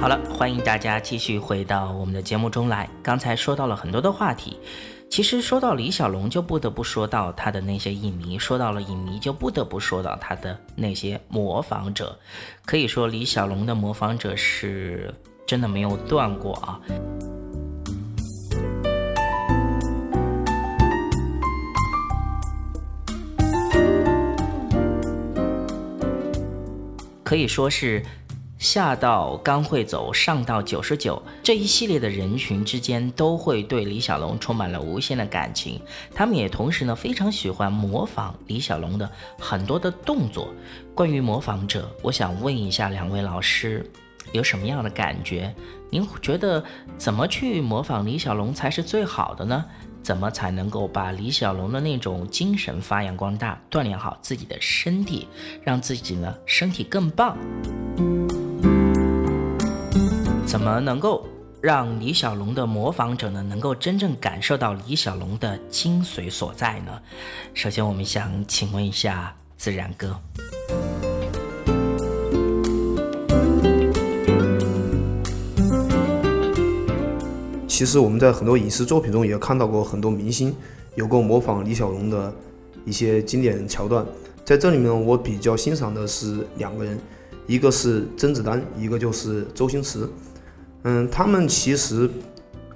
好了，欢迎大家继续回到我们的节目中来。刚才说到了很多的话题，其实说到李小龙，就不得不说到他的那些影迷；说到了影迷，就不得不说到他的那些模仿者。可以说，李小龙的模仿者是真的没有断过啊。可以说是。下到刚会走，上到九十九，这一系列的人群之间都会对李小龙充满了无限的感情。他们也同时呢非常喜欢模仿李小龙的很多的动作。关于模仿者，我想问一下两位老师，有什么样的感觉？您觉得怎么去模仿李小龙才是最好的呢？怎么才能够把李小龙的那种精神发扬光大，锻炼好自己的身体，让自己呢身体更棒？怎么能够让李小龙的模仿者呢，能够真正感受到李小龙的精髓所在呢？首先，我们想请问一下自然哥。其实我们在很多影视作品中也看到过很多明星有过模仿李小龙的一些经典桥段，在这里面我比较欣赏的是两个人，一个是甄子丹，一个就是周星驰。嗯，他们其实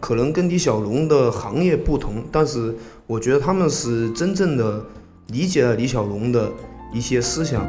可能跟李小龙的行业不同，但是我觉得他们是真正的理解了李小龙的一些思想。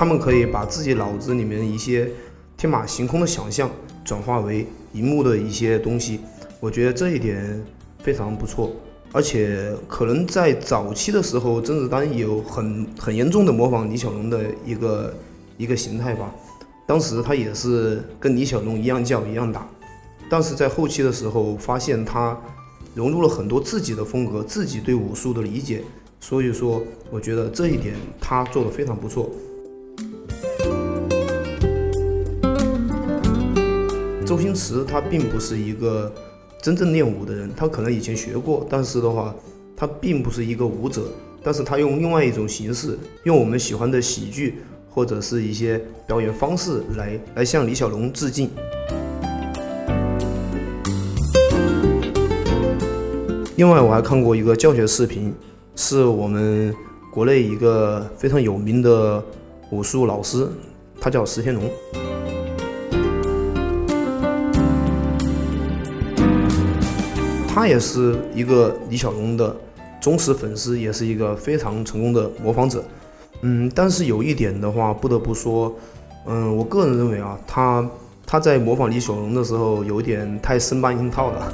他们可以把自己脑子里面一些天马行空的想象转化为荧幕的一些东西，我觉得这一点非常不错。而且可能在早期的时候，甄子丹有很很严重的模仿李小龙的一个一个形态吧。当时他也是跟李小龙一样叫一样打，但是在后期的时候发现他融入了很多自己的风格，自己对武术的理解。所以说，我觉得这一点他做的非常不错。周星驰他并不是一个。真正练武的人，他可能以前学过，但是的话，他并不是一个武者，但是他用另外一种形式，用我们喜欢的喜剧或者是一些表演方式来来向李小龙致敬。另外，我还看过一个教学视频，是我们国内一个非常有名的武术老师，他叫石天龙。他也是一个李小龙的忠实粉丝，也是一个非常成功的模仿者。嗯，但是有一点的话，不得不说，嗯，我个人认为啊，他他在模仿李小龙的时候，有点太生搬硬套了。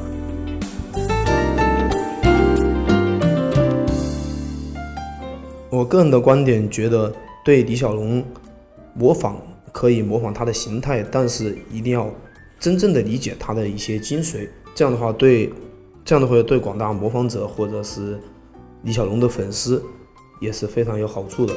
我个人的观点觉得，对李小龙模仿可以模仿他的形态，但是一定要真正的理解他的一些精髓，这样的话对。这样的话，对广大模仿者或者是李小龙的粉丝也是非常有好处的。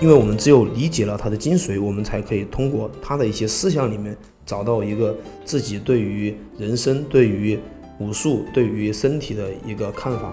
因为我们只有理解了他的精髓，我们才可以通过他的一些思想里面找到一个自己对于人生、对于武术、对于身体的一个看法。